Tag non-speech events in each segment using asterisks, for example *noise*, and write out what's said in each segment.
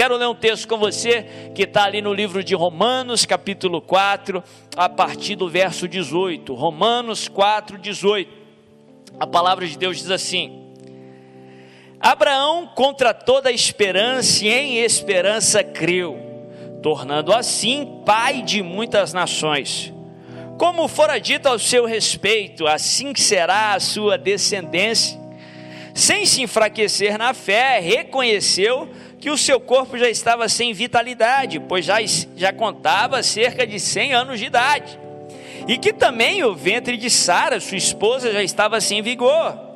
Quero ler um texto com você que está ali no livro de Romanos, capítulo 4, a partir do verso 18. Romanos 4, 18. A palavra de Deus diz assim: Abraão, contra toda esperança e em esperança creu, tornando assim pai de muitas nações. Como fora dito ao seu respeito, assim será a sua descendência. Sem se enfraquecer na fé, reconheceu que o seu corpo já estava sem vitalidade, pois já, já contava cerca de 100 anos de idade, e que também o ventre de Sara, sua esposa, já estava sem vigor.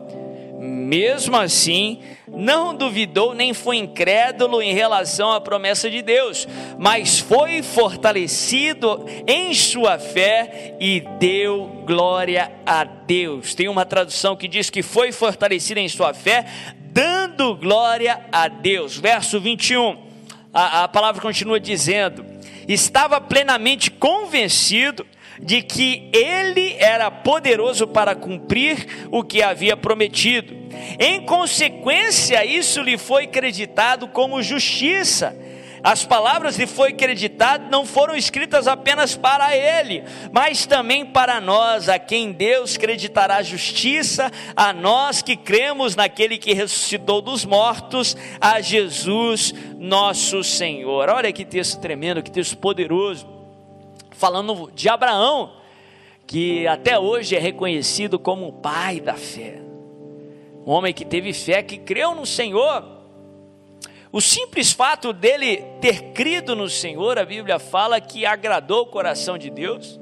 Mesmo assim, não duvidou nem foi incrédulo em relação à promessa de Deus, mas foi fortalecido em sua fé e deu glória a Deus. Tem uma tradução que diz que foi fortalecido em sua fé, dando glória a Deus. Verso 21, a, a palavra continua dizendo: estava plenamente convencido de que ele era poderoso para cumprir o que havia prometido. Em consequência, isso lhe foi creditado como justiça. As palavras lhe foi creditado não foram escritas apenas para ele, mas também para nós, a quem Deus creditará justiça, a nós que cremos naquele que ressuscitou dos mortos, a Jesus nosso Senhor. Olha que texto tremendo, que texto poderoso falando de Abraão, que até hoje é reconhecido como o pai da fé. Um homem que teve fé, que creu no Senhor. O simples fato dele ter crido no Senhor, a Bíblia fala que agradou o coração de Deus,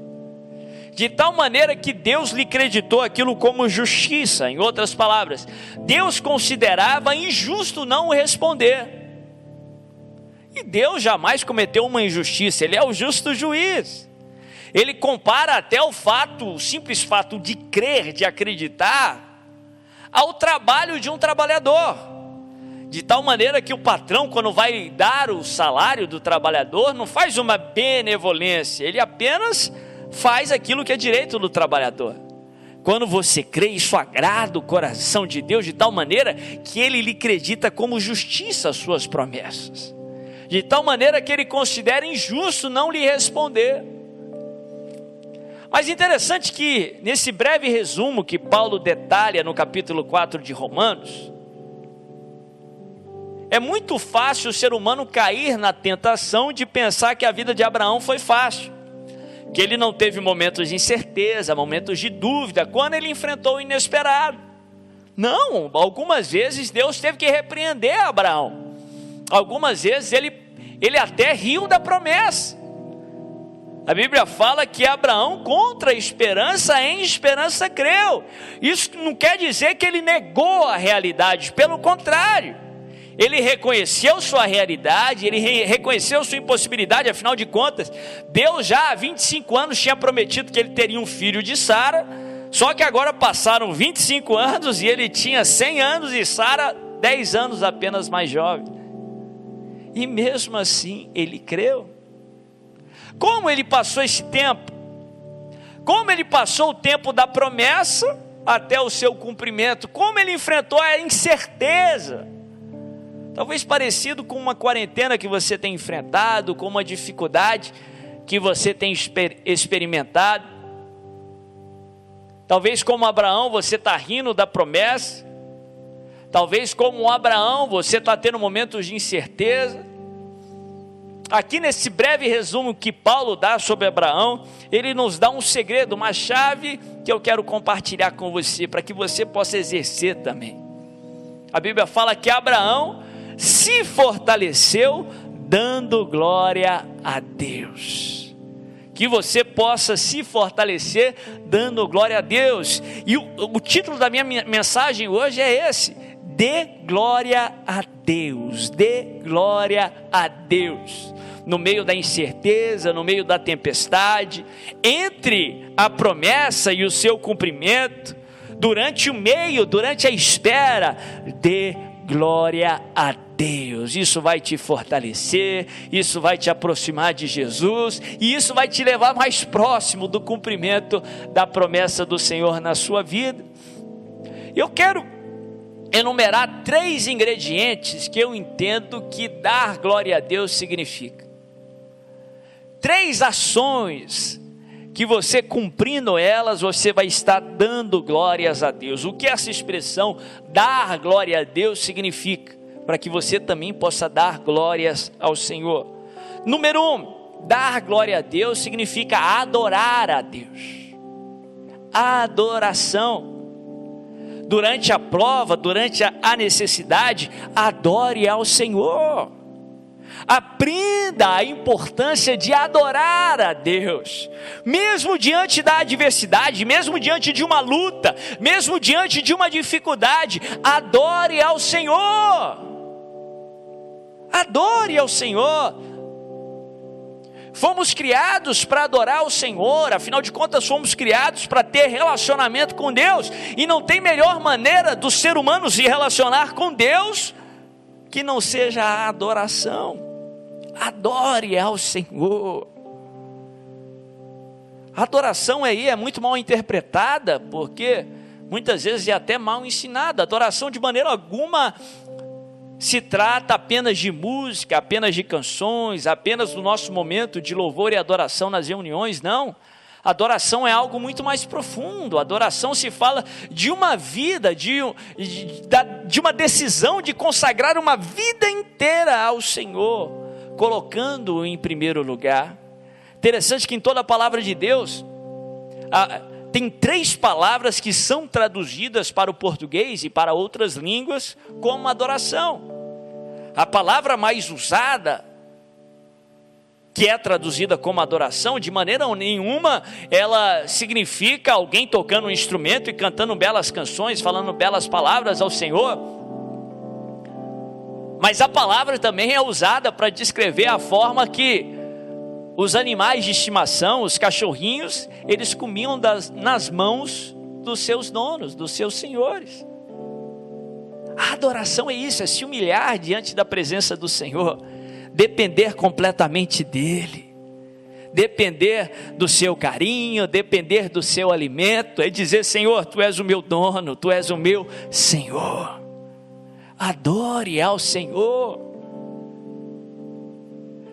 de tal maneira que Deus lhe creditou aquilo como justiça. Em outras palavras, Deus considerava injusto não responder. E Deus jamais cometeu uma injustiça, Ele é o justo juiz. Ele compara até o fato, o simples fato de crer, de acreditar, ao trabalho de um trabalhador. De tal maneira que o patrão, quando vai dar o salário do trabalhador, não faz uma benevolência, ele apenas faz aquilo que é direito do trabalhador. Quando você crê, isso agrada o coração de Deus de tal maneira que ele lhe acredita como justiça as suas promessas de tal maneira que ele considera injusto não lhe responder. Mas interessante que, nesse breve resumo que Paulo detalha no capítulo 4 de Romanos, é muito fácil o ser humano cair na tentação de pensar que a vida de Abraão foi fácil, que ele não teve momentos de incerteza, momentos de dúvida, quando ele enfrentou o inesperado. Não, algumas vezes Deus teve que repreender Abraão. Algumas vezes ele ele até riu da promessa. A Bíblia fala que Abraão, contra a esperança, em esperança creu. Isso não quer dizer que ele negou a realidade, pelo contrário. Ele reconheceu sua realidade, ele reconheceu sua impossibilidade, afinal de contas, Deus já há 25 anos tinha prometido que ele teria um filho de Sara, só que agora passaram 25 anos e ele tinha 100 anos e Sara 10 anos apenas mais jovem. E mesmo assim ele creu. Como ele passou esse tempo? Como ele passou o tempo da promessa até o seu cumprimento? Como ele enfrentou a incerteza? Talvez parecido com uma quarentena que você tem enfrentado, com uma dificuldade que você tem experimentado. Talvez como Abraão você está rindo da promessa, Talvez como Abraão, você está tendo momentos de incerteza. Aqui nesse breve resumo que Paulo dá sobre Abraão, ele nos dá um segredo, uma chave que eu quero compartilhar com você, para que você possa exercer também. A Bíblia fala que Abraão se fortaleceu dando glória a Deus. Que você possa se fortalecer dando glória a Deus. E o, o título da minha mensagem hoje é esse: Dê glória a Deus, dê glória a Deus. No meio da incerteza, no meio da tempestade, entre a promessa e o seu cumprimento, durante o meio, durante a espera, dê glória a Deus. Isso vai te fortalecer, isso vai te aproximar de Jesus e isso vai te levar mais próximo do cumprimento da promessa do Senhor na sua vida. Eu quero enumerar três ingredientes que eu entendo que dar glória a Deus significa. Três ações que você cumprindo elas, você vai estar dando glórias a Deus. O que essa expressão dar glória a Deus significa? Para que você também possa dar glórias ao Senhor. Número um, dar glória a Deus significa adorar a Deus. Adoração durante a prova, durante a necessidade, adore ao Senhor. Aprenda a importância de adorar a Deus, mesmo diante da adversidade, mesmo diante de uma luta, mesmo diante de uma dificuldade, adore ao Senhor. Adore ao Senhor. Fomos criados para adorar o Senhor, afinal de contas, fomos criados para ter relacionamento com Deus, e não tem melhor maneira do ser humano se relacionar com Deus que não seja a adoração. Adore ao Senhor. A adoração aí é muito mal interpretada, porque muitas vezes é até mal ensinada. A adoração, de maneira alguma, se trata apenas de música, apenas de canções, apenas do nosso momento de louvor e adoração nas reuniões, não. Adoração é algo muito mais profundo. Adoração se fala de uma vida, de, de, de uma decisão de consagrar uma vida inteira ao Senhor, colocando-o em primeiro lugar. Interessante que em toda a palavra de Deus, tem três palavras que são traduzidas para o português e para outras línguas como adoração. A palavra mais usada, que é traduzida como adoração, de maneira nenhuma ela significa alguém tocando um instrumento e cantando belas canções, falando belas palavras ao Senhor. Mas a palavra também é usada para descrever a forma que os animais de estimação, os cachorrinhos, eles comiam das, nas mãos dos seus donos, dos seus senhores. A adoração é isso, é se humilhar diante da presença do Senhor, depender completamente dEle, depender do seu carinho, depender do seu alimento, é dizer: Senhor, Tu és o meu dono, Tu és o meu Senhor. Adore ao Senhor.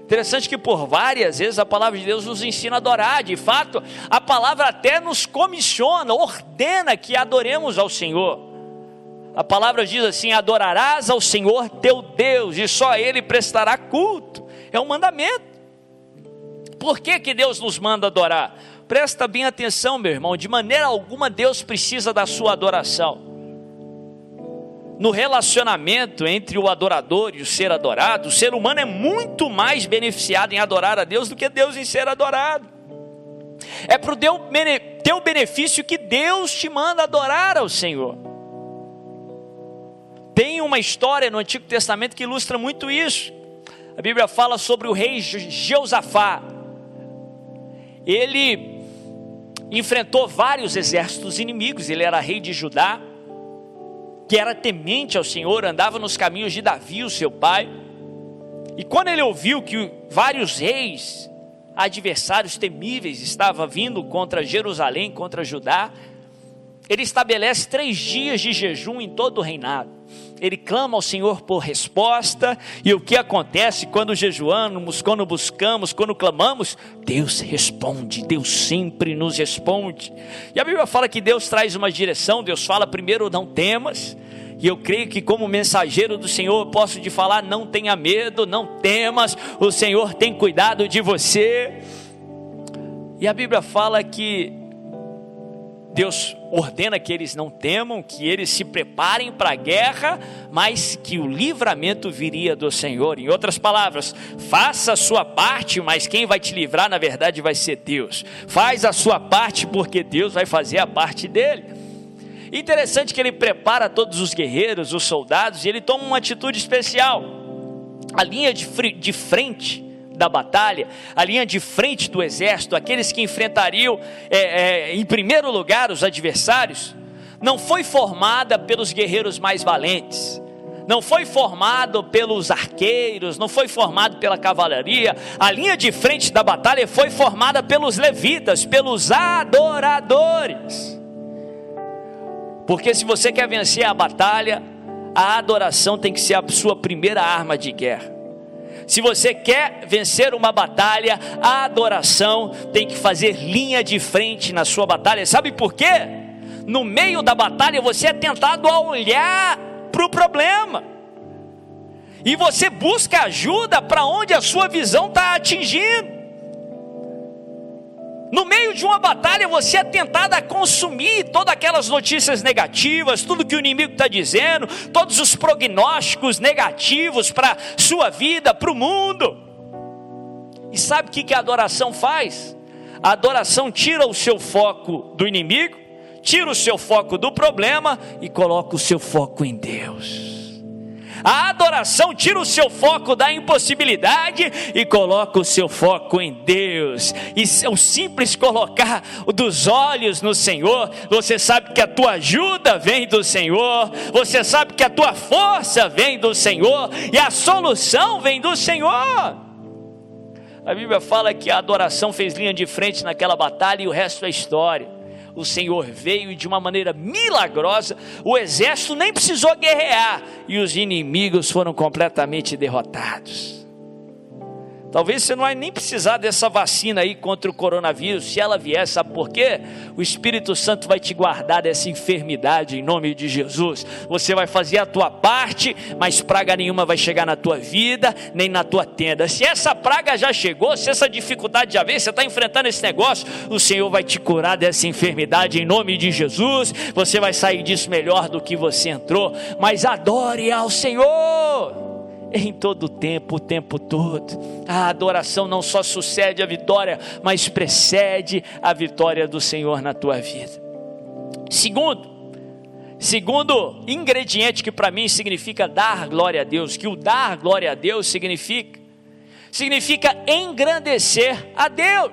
Interessante que por várias vezes a palavra de Deus nos ensina a adorar, de fato, a palavra até nos comissiona, ordena que adoremos ao Senhor. A palavra diz assim: adorarás ao Senhor teu Deus e só a Ele prestará culto. É um mandamento. Por que, que Deus nos manda adorar? Presta bem atenção, meu irmão, de maneira alguma Deus precisa da sua adoração. No relacionamento entre o adorador e o ser adorado, o ser humano é muito mais beneficiado em adorar a Deus do que Deus em ser adorado. É para o teu benefício que Deus te manda adorar ao Senhor. Tem uma história no Antigo Testamento que ilustra muito isso. A Bíblia fala sobre o rei Jeosafá. Ele enfrentou vários exércitos inimigos, ele era rei de Judá, que era temente ao Senhor, andava nos caminhos de Davi, o seu pai. E quando ele ouviu que vários reis adversários temíveis estavam vindo contra Jerusalém, contra Judá, ele estabelece três dias de jejum em todo o reinado ele clama ao Senhor por resposta, e o que acontece quando jejuamos, quando buscamos, quando clamamos? Deus responde, Deus sempre nos responde. E a Bíblia fala que Deus traz uma direção, Deus fala primeiro, não temas, e eu creio que, como mensageiro do Senhor, posso te falar: não tenha medo, não temas, o Senhor tem cuidado de você. E a Bíblia fala que Deus ordena que eles não temam, que eles se preparem para a guerra, mas que o livramento viria do Senhor. Em outras palavras, faça a sua parte, mas quem vai te livrar, na verdade, vai ser Deus. Faz a sua parte, porque Deus vai fazer a parte dele. Interessante que ele prepara todos os guerreiros, os soldados, e ele toma uma atitude especial. A linha de, de frente da batalha, a linha de frente do exército, aqueles que enfrentariam é, é, em primeiro lugar os adversários, não foi formada pelos guerreiros mais valentes, não foi formado pelos arqueiros, não foi formado pela cavalaria. A linha de frente da batalha foi formada pelos levitas, pelos adoradores. Porque se você quer vencer a batalha, a adoração tem que ser a sua primeira arma de guerra. Se você quer vencer uma batalha, a adoração tem que fazer linha de frente na sua batalha. Sabe por quê? No meio da batalha você é tentado a olhar para o problema. E você busca ajuda para onde a sua visão está atingindo. No meio de uma batalha, você é tentado a consumir todas aquelas notícias negativas, tudo que o inimigo está dizendo, todos os prognósticos negativos para sua vida, para o mundo. E sabe o que, que a adoração faz? A adoração tira o seu foco do inimigo, tira o seu foco do problema e coloca o seu foco em Deus. A adoração tira o seu foco da impossibilidade e coloca o seu foco em Deus. E o simples colocar dos olhos no Senhor, você sabe que a tua ajuda vem do Senhor, você sabe que a tua força vem do Senhor e a solução vem do Senhor. A Bíblia fala que a adoração fez linha de frente naquela batalha e o resto é história o Senhor veio e de uma maneira milagrosa, o exército nem precisou guerrear e os inimigos foram completamente derrotados. Talvez você não vai nem precisar dessa vacina aí contra o coronavírus, se ela vier, sabe por quê? O Espírito Santo vai te guardar dessa enfermidade em nome de Jesus. Você vai fazer a tua parte, mas praga nenhuma vai chegar na tua vida, nem na tua tenda. Se essa praga já chegou, se essa dificuldade já veio, você está enfrentando esse negócio, o Senhor vai te curar dessa enfermidade em nome de Jesus. Você vai sair disso melhor do que você entrou, mas adore ao Senhor *laughs* em todo o tempo, o tempo todo. A adoração não só sucede a vitória, mas precede a vitória do Senhor na tua vida. Segundo, segundo ingrediente que para mim significa dar glória a Deus, que o dar glória a Deus significa significa engrandecer a Deus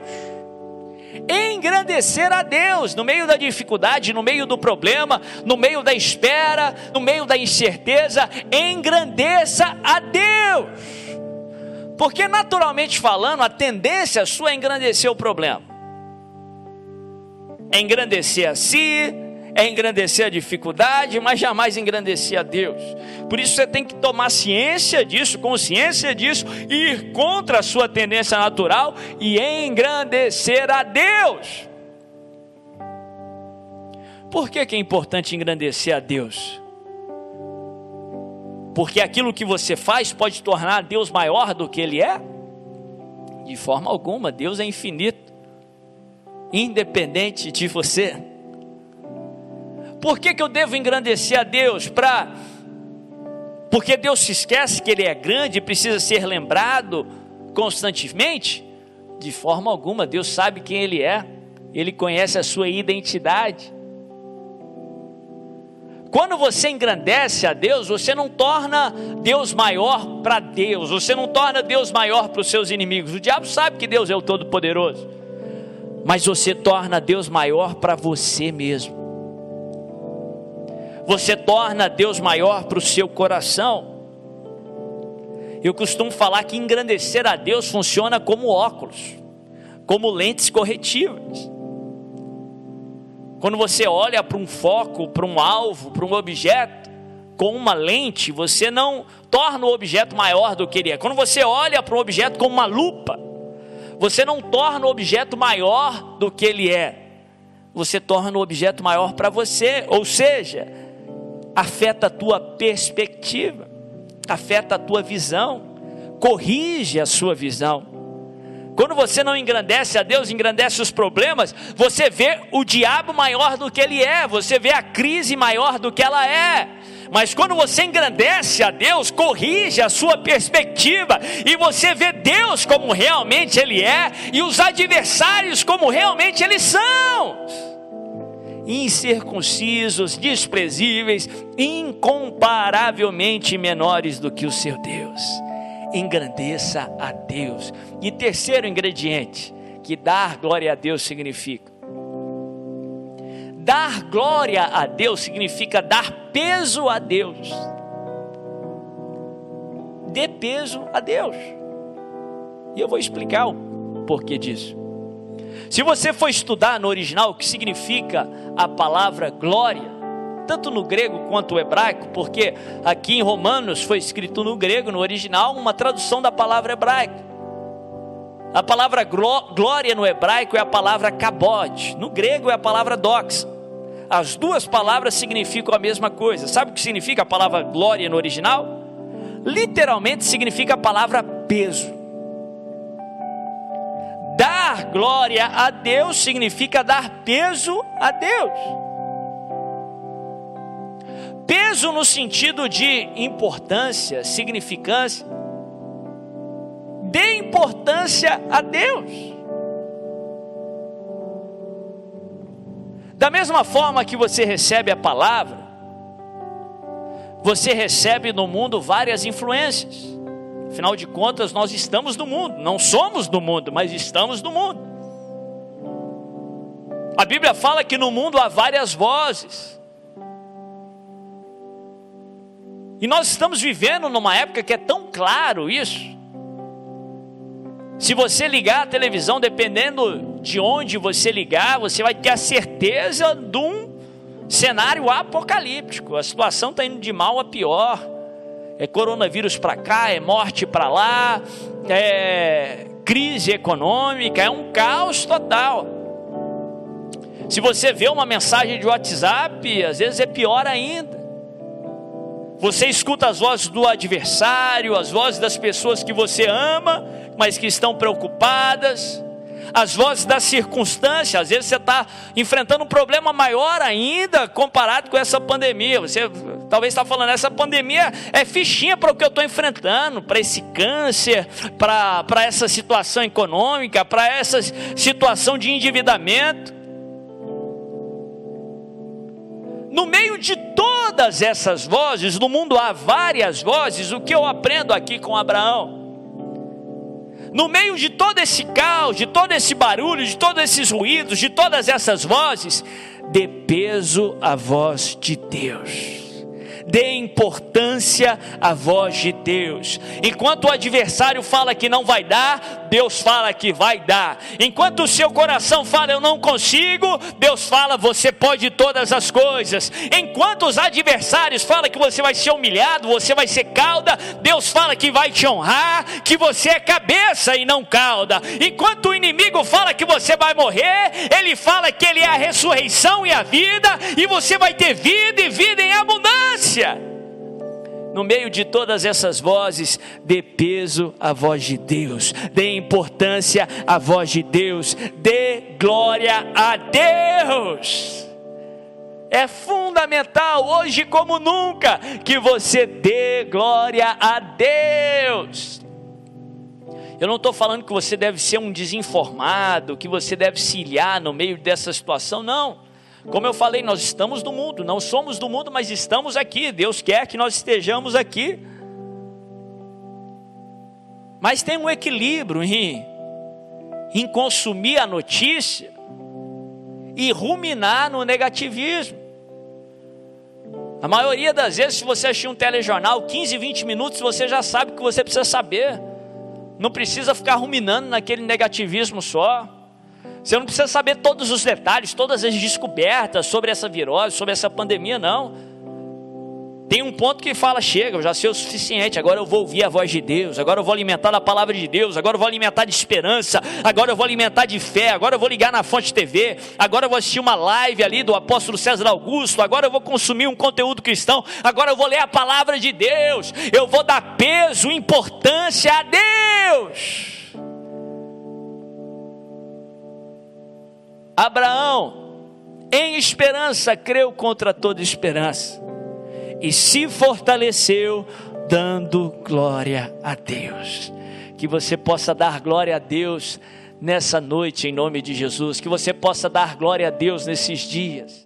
engrandecer a Deus no meio da dificuldade, no meio do problema, no meio da espera, no meio da incerteza, engrandeça a Deus. Porque naturalmente falando, a tendência sua é engrandecer o problema. É engrandecer a si, é engrandecer a dificuldade, mas jamais engrandecer a Deus. Por isso você tem que tomar ciência disso, consciência disso, e ir contra a sua tendência natural e engrandecer a Deus. Por que, que é importante engrandecer a Deus? Porque aquilo que você faz pode tornar Deus maior do que Ele é? De forma alguma, Deus é infinito, independente de você. Por que, que eu devo engrandecer a Deus? Para porque Deus se esquece que Ele é grande e precisa ser lembrado constantemente? De forma alguma, Deus sabe quem Ele é, Ele conhece a sua identidade. Quando você engrandece a Deus, você não torna Deus maior para Deus, você não torna Deus maior para os seus inimigos. O diabo sabe que Deus é o Todo-Poderoso, mas você torna Deus maior para você mesmo você torna Deus maior para o seu coração. Eu costumo falar que engrandecer a Deus funciona como óculos, como lentes corretivas. Quando você olha para um foco, para um alvo, para um objeto, com uma lente, você não torna o objeto maior do que ele é. Quando você olha para um objeto com uma lupa, você não torna o objeto maior do que ele é. Você torna o objeto maior para você, ou seja, afeta a tua perspectiva, afeta a tua visão, corrige a sua visão. Quando você não engrandece a Deus, engrandece os problemas, você vê o diabo maior do que ele é, você vê a crise maior do que ela é. Mas quando você engrandece a Deus, corrige a sua perspectiva e você vê Deus como realmente Ele é e os adversários como realmente eles são incircuncisos, desprezíveis, incomparavelmente menores do que o seu Deus. Engrandeça a Deus. E terceiro ingrediente, que dar glória a Deus significa. Dar glória a Deus significa dar peso a Deus. Dê peso a Deus. E eu vou explicar o porquê disso. Se você for estudar no original o que significa a palavra glória, tanto no grego quanto no hebraico, porque aqui em Romanos foi escrito no grego, no original, uma tradução da palavra hebraica. A palavra glória no hebraico é a palavra kabod, no grego é a palavra doxa. As duas palavras significam a mesma coisa. Sabe o que significa a palavra glória no original? Literalmente significa a palavra peso. Dar glória a Deus significa dar peso a Deus. Peso no sentido de importância, significância. Dê importância a Deus. Da mesma forma que você recebe a palavra, você recebe no mundo várias influências. Afinal de contas, nós estamos no mundo, não somos do mundo, mas estamos no mundo. A Bíblia fala que no mundo há várias vozes. E nós estamos vivendo numa época que é tão claro isso. Se você ligar a televisão, dependendo de onde você ligar, você vai ter a certeza de um cenário apocalíptico. A situação está indo de mal a pior. É coronavírus para cá, é morte para lá, é crise econômica, é um caos total. Se você vê uma mensagem de WhatsApp, às vezes é pior ainda. Você escuta as vozes do adversário, as vozes das pessoas que você ama, mas que estão preocupadas, as vozes da circunstância. Às vezes você está enfrentando um problema maior ainda comparado com essa pandemia. Você talvez está falando, essa pandemia é fichinha para o que eu estou enfrentando, para esse câncer, para essa situação econômica, para essa situação de endividamento. No meio de todas essas vozes, no mundo há várias vozes, o que eu aprendo aqui com Abraão? No meio de todo esse caos, de todo esse barulho, de todos esses ruídos, de todas essas vozes, dê peso à voz de Deus dê importância à voz de Deus. Enquanto o adversário fala que não vai dar, Deus fala que vai dar. Enquanto o seu coração fala eu não consigo, Deus fala você pode todas as coisas. Enquanto os adversários falam que você vai ser humilhado, você vai ser cauda, Deus fala que vai te honrar, que você é cabeça e não cauda. Enquanto o inimigo fala que você vai morrer, ele fala que ele é a ressurreição e a vida, e você vai ter vida e vida em abundância no meio de todas essas vozes, dê peso à voz de Deus, dê importância à voz de Deus, dê glória a Deus. É fundamental hoje como nunca que você dê glória a Deus. Eu não estou falando que você deve ser um desinformado, que você deve se ilhar no meio dessa situação, não. Como eu falei, nós estamos no mundo, não somos do mundo, mas estamos aqui. Deus quer que nós estejamos aqui. Mas tem um equilíbrio em, em consumir a notícia e ruminar no negativismo. A maioria das vezes, se você assistir um telejornal, 15, 20 minutos, você já sabe o que você precisa saber. Não precisa ficar ruminando naquele negativismo só. Você não precisa saber todos os detalhes, todas as descobertas sobre essa virose, sobre essa pandemia, não. Tem um ponto que fala: chega, eu já sei o suficiente, agora eu vou ouvir a voz de Deus, agora eu vou alimentar a palavra de Deus, agora eu vou alimentar de esperança, agora eu vou alimentar de fé, agora eu vou ligar na Fonte TV, agora eu vou assistir uma live ali do apóstolo César Augusto, agora eu vou consumir um conteúdo cristão, agora eu vou ler a palavra de Deus, eu vou dar peso, importância a Deus. Abraão, em esperança, creu contra toda esperança e se fortaleceu, dando glória a Deus. Que você possa dar glória a Deus nessa noite, em nome de Jesus. Que você possa dar glória a Deus nesses dias.